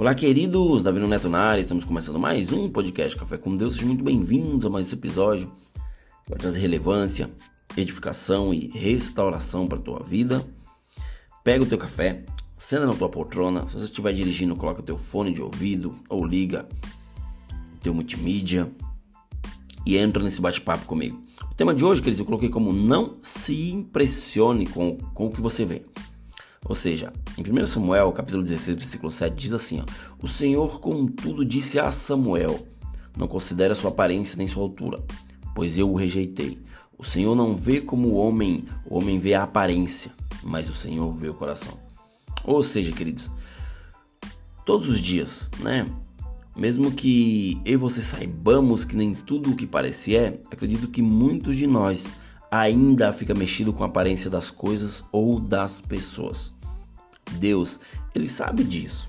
Olá, queridos, Davi Neto na área, estamos começando mais um podcast Café com Deus. Sejam muito bem-vindos a mais esse episódio que vai trazer relevância, edificação e restauração para a tua vida. Pega o teu café, senta na tua poltrona. Se você estiver dirigindo, coloca o teu fone de ouvido ou liga o teu multimídia e entra nesse bate-papo comigo. O tema de hoje, queridos, eu coloquei como não se impressione com, com o que você vê. Ou seja, em 1 Samuel, capítulo 16, versículo 7, diz assim: ó, O Senhor, contudo, disse a Samuel: Não considere sua aparência nem sua altura, pois eu o rejeitei. O Senhor não vê como o homem, o homem vê a aparência, mas o Senhor vê o coração. Ou seja, queridos, todos os dias, né? Mesmo que eu e você saibamos que nem tudo o que parece é, acredito que muitos de nós ainda fica mexido com a aparência das coisas ou das pessoas. Deus, ele sabe disso.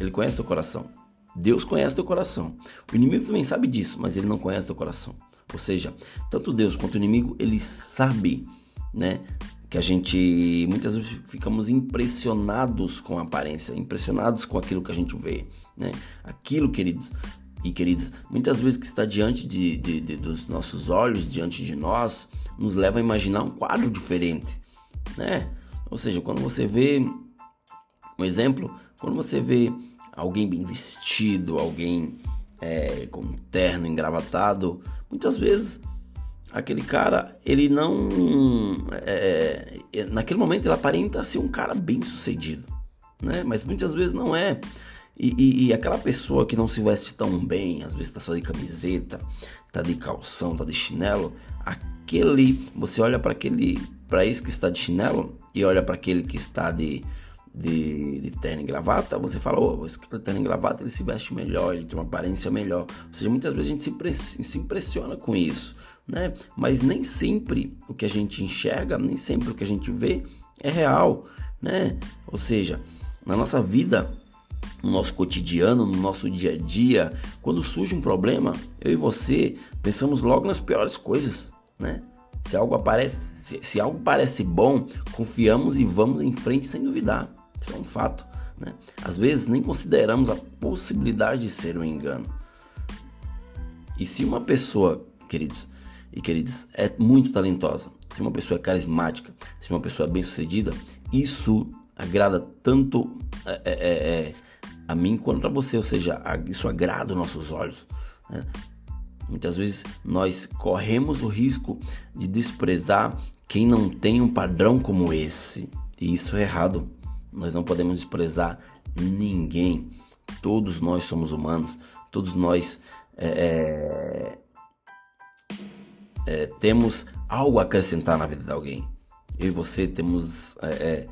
Ele conhece teu coração. Deus conhece teu coração. O inimigo também sabe disso, mas ele não conhece teu coração. Ou seja, tanto Deus quanto o inimigo, ele sabe, né, que a gente muitas vezes ficamos impressionados com a aparência, impressionados com aquilo que a gente vê, né? Aquilo, queridos, e queridos, muitas vezes que está diante de, de, de, dos nossos olhos, diante de nós, nos leva a imaginar um quadro diferente, né? Ou seja, quando você vê um exemplo, quando você vê alguém bem vestido, alguém é, com terno engravatado, muitas vezes aquele cara, ele não. É, é, naquele momento ele aparenta ser um cara bem sucedido, né? Mas muitas vezes não é. E, e, e, aquela pessoa que não se veste tão bem, às vezes tá só de camiseta, tá de calção, tá de chinelo, aquele, você olha para aquele, para esse que está de chinelo e olha para aquele que está de, de, de terno e gravata, você fala, oh, esse cara de terno e gravata ele se veste melhor, ele tem uma aparência melhor. Ou seja, muitas vezes a gente se, se impressiona com isso, né? Mas nem sempre o que a gente enxerga, nem sempre o que a gente vê é real, né? Ou seja, na nossa vida no nosso cotidiano, no nosso dia a dia, quando surge um problema, eu e você pensamos logo nas piores coisas, né? Se algo aparece, se, algo parece bom, confiamos e vamos em frente sem duvidar. Isso é um fato, né? Às vezes nem consideramos a possibilidade de ser um engano. E se uma pessoa, queridos e queridas, é muito talentosa, se uma pessoa é carismática, se uma pessoa é bem-sucedida, isso agrada tanto é, é, é, é a mim quanto a você, ou seja, isso agrada os nossos olhos. Né? Muitas vezes nós corremos o risco de desprezar quem não tem um padrão como esse, e isso é errado. Nós não podemos desprezar ninguém. Todos nós somos humanos, todos nós é, é, é temos algo a acrescentar na vida de alguém. Eu e você temos é, é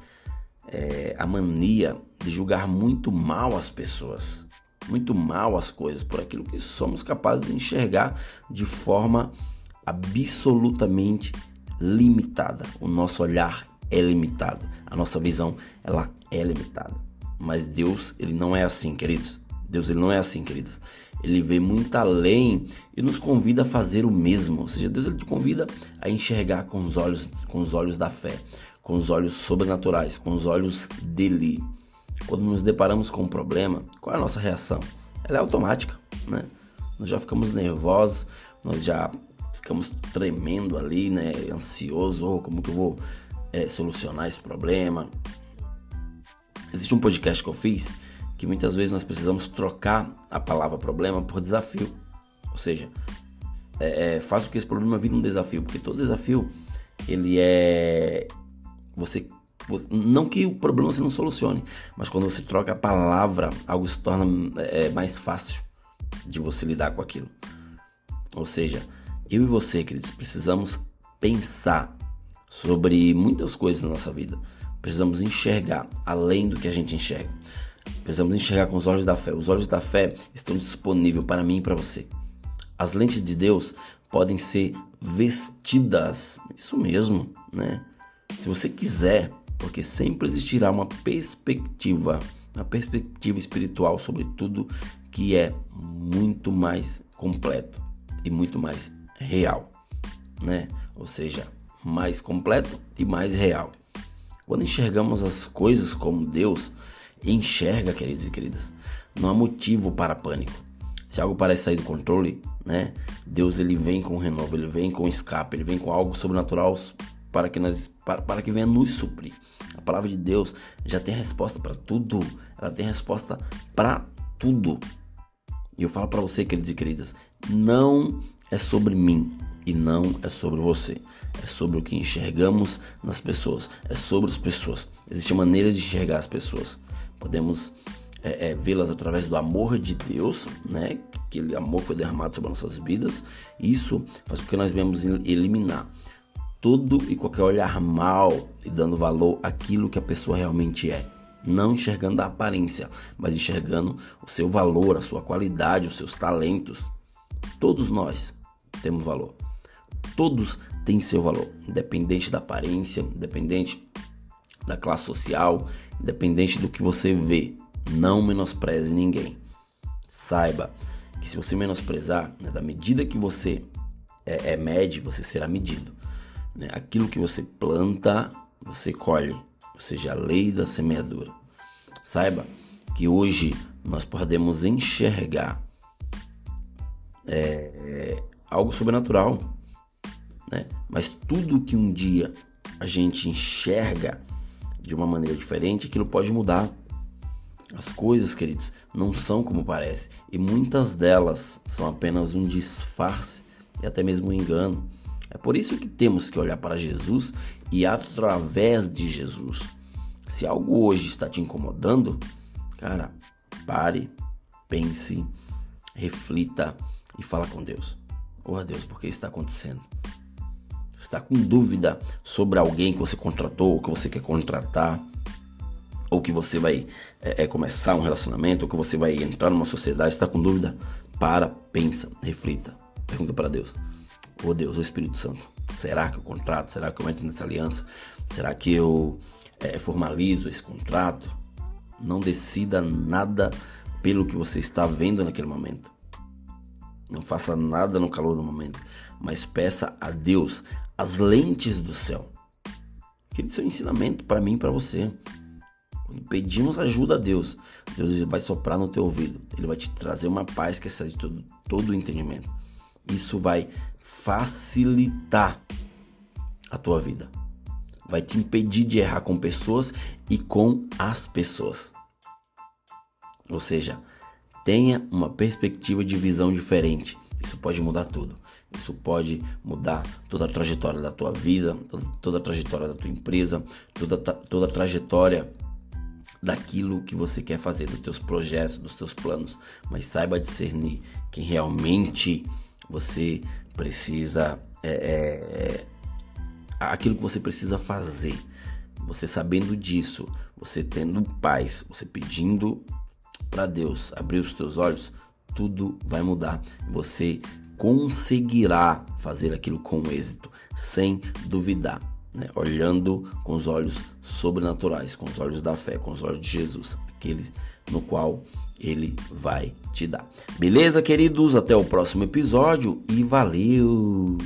é, a mania de julgar muito mal as pessoas, muito mal as coisas, por aquilo que somos capazes de enxergar de forma absolutamente limitada. O nosso olhar é limitado, a nossa visão ela é limitada. Mas Deus, ele não é assim, queridos. Deus ele não é assim, queridos. Ele vê muito além e nos convida a fazer o mesmo. Ou seja, Deus ele te convida a enxergar com os olhos, com os olhos da fé, com os olhos sobrenaturais, com os olhos dele. Quando nos deparamos com um problema, qual é a nossa reação? Ela é automática, né? Nós já ficamos nervosos, nós já ficamos tremendo ali, né? Ansioso, oh, como que eu vou é, solucionar esse problema? Existe um podcast que eu fiz que muitas vezes nós precisamos trocar a palavra problema por desafio. Ou seja, é, é, faz com que esse problema vire um desafio, porque todo desafio ele é você, não que o problema você não solucione, mas quando você troca a palavra, algo se torna é, mais fácil de você lidar com aquilo. Ou seja, eu e você, queridos, precisamos pensar sobre muitas coisas na nossa vida. Precisamos enxergar além do que a gente enxerga. Precisamos enxergar com os olhos da fé. Os olhos da fé estão disponíveis para mim e para você. As lentes de Deus podem ser vestidas. Isso mesmo, né? Se você quiser, porque sempre existirá uma perspectiva, uma perspectiva espiritual sobre tudo que é muito mais completo e muito mais real, né? Ou seja, mais completo e mais real. Quando enxergamos as coisas como Deus enxerga, queridos e queridas, não há motivo para pânico. Se algo parece sair do controle, né? Deus ele vem com renovo, ele vem com escape, ele vem com algo sobrenatural para que nós para, para que venha nos suprir. A palavra de Deus já tem resposta para tudo. Ela tem resposta para tudo. E eu falo para você, queridos e queridas, não é sobre mim e não é sobre você. É sobre o que enxergamos nas pessoas. É sobre as pessoas. Existe maneira de enxergar as pessoas. Podemos é, é, vê-las através do amor de Deus, né? Aquele amor foi derramado sobre nossas vidas. Isso faz com que nós venhamos eliminar todo e qualquer olhar mal e dando valor àquilo que a pessoa realmente é. Não enxergando a aparência, mas enxergando o seu valor, a sua qualidade, os seus talentos. Todos nós temos valor. Todos têm seu valor, independente da aparência, independente da classe social, independente do que você vê. Não menospreze ninguém. Saiba que se você menosprezar, né, da medida que você é, é mede, você será medido. Né? Aquilo que você planta, você colhe. Ou seja, a lei da semeadura. Saiba que hoje nós podemos enxergar é, algo sobrenatural, né? Mas tudo que um dia a gente enxerga de uma maneira diferente, aquilo pode mudar. As coisas, queridos, não são como parece, e muitas delas são apenas um disfarce e até mesmo um engano. É por isso que temos que olhar para Jesus e através de Jesus. Se algo hoje está te incomodando, cara, pare, pense, reflita e fala com Deus. Oh Deus, por que isso está acontecendo? está com dúvida sobre alguém que você contratou, ou que você quer contratar, ou que você vai é, é, começar um relacionamento, ou que você vai entrar numa sociedade, está com dúvida? Para, pensa, reflita, pergunta para Deus. Oh Deus, o Espírito Santo, será que eu contrato? Será que eu entro nessa aliança? Será que eu é, formalizo esse contrato? Não decida nada pelo que você está vendo naquele momento. Não faça nada no calor do momento, mas peça a Deus as lentes do céu. Aquele seu ensinamento para mim e para você. Quando pedimos ajuda a Deus, Deus vai soprar no teu ouvido. Ele vai te trazer uma paz que excede todo, todo o entendimento. Isso vai facilitar a tua vida. Vai te impedir de errar com pessoas e com as pessoas. Ou seja, tenha uma perspectiva de visão diferente. Isso pode mudar tudo. Isso pode mudar toda a trajetória da tua vida, toda a trajetória da tua empresa, toda, toda a trajetória daquilo que você quer fazer, dos teus projetos, dos teus planos. Mas saiba discernir quem realmente você precisa. É, é, é, aquilo que você precisa fazer. Você sabendo disso, você tendo paz, você pedindo para Deus abrir os teus olhos, tudo vai mudar. Você conseguirá fazer aquilo com êxito, sem duvidar, né? olhando com os olhos sobrenaturais, com os olhos da fé, com os olhos de Jesus, aquele no qual ele vai te dar. Beleza, queridos? Até o próximo episódio e valeu!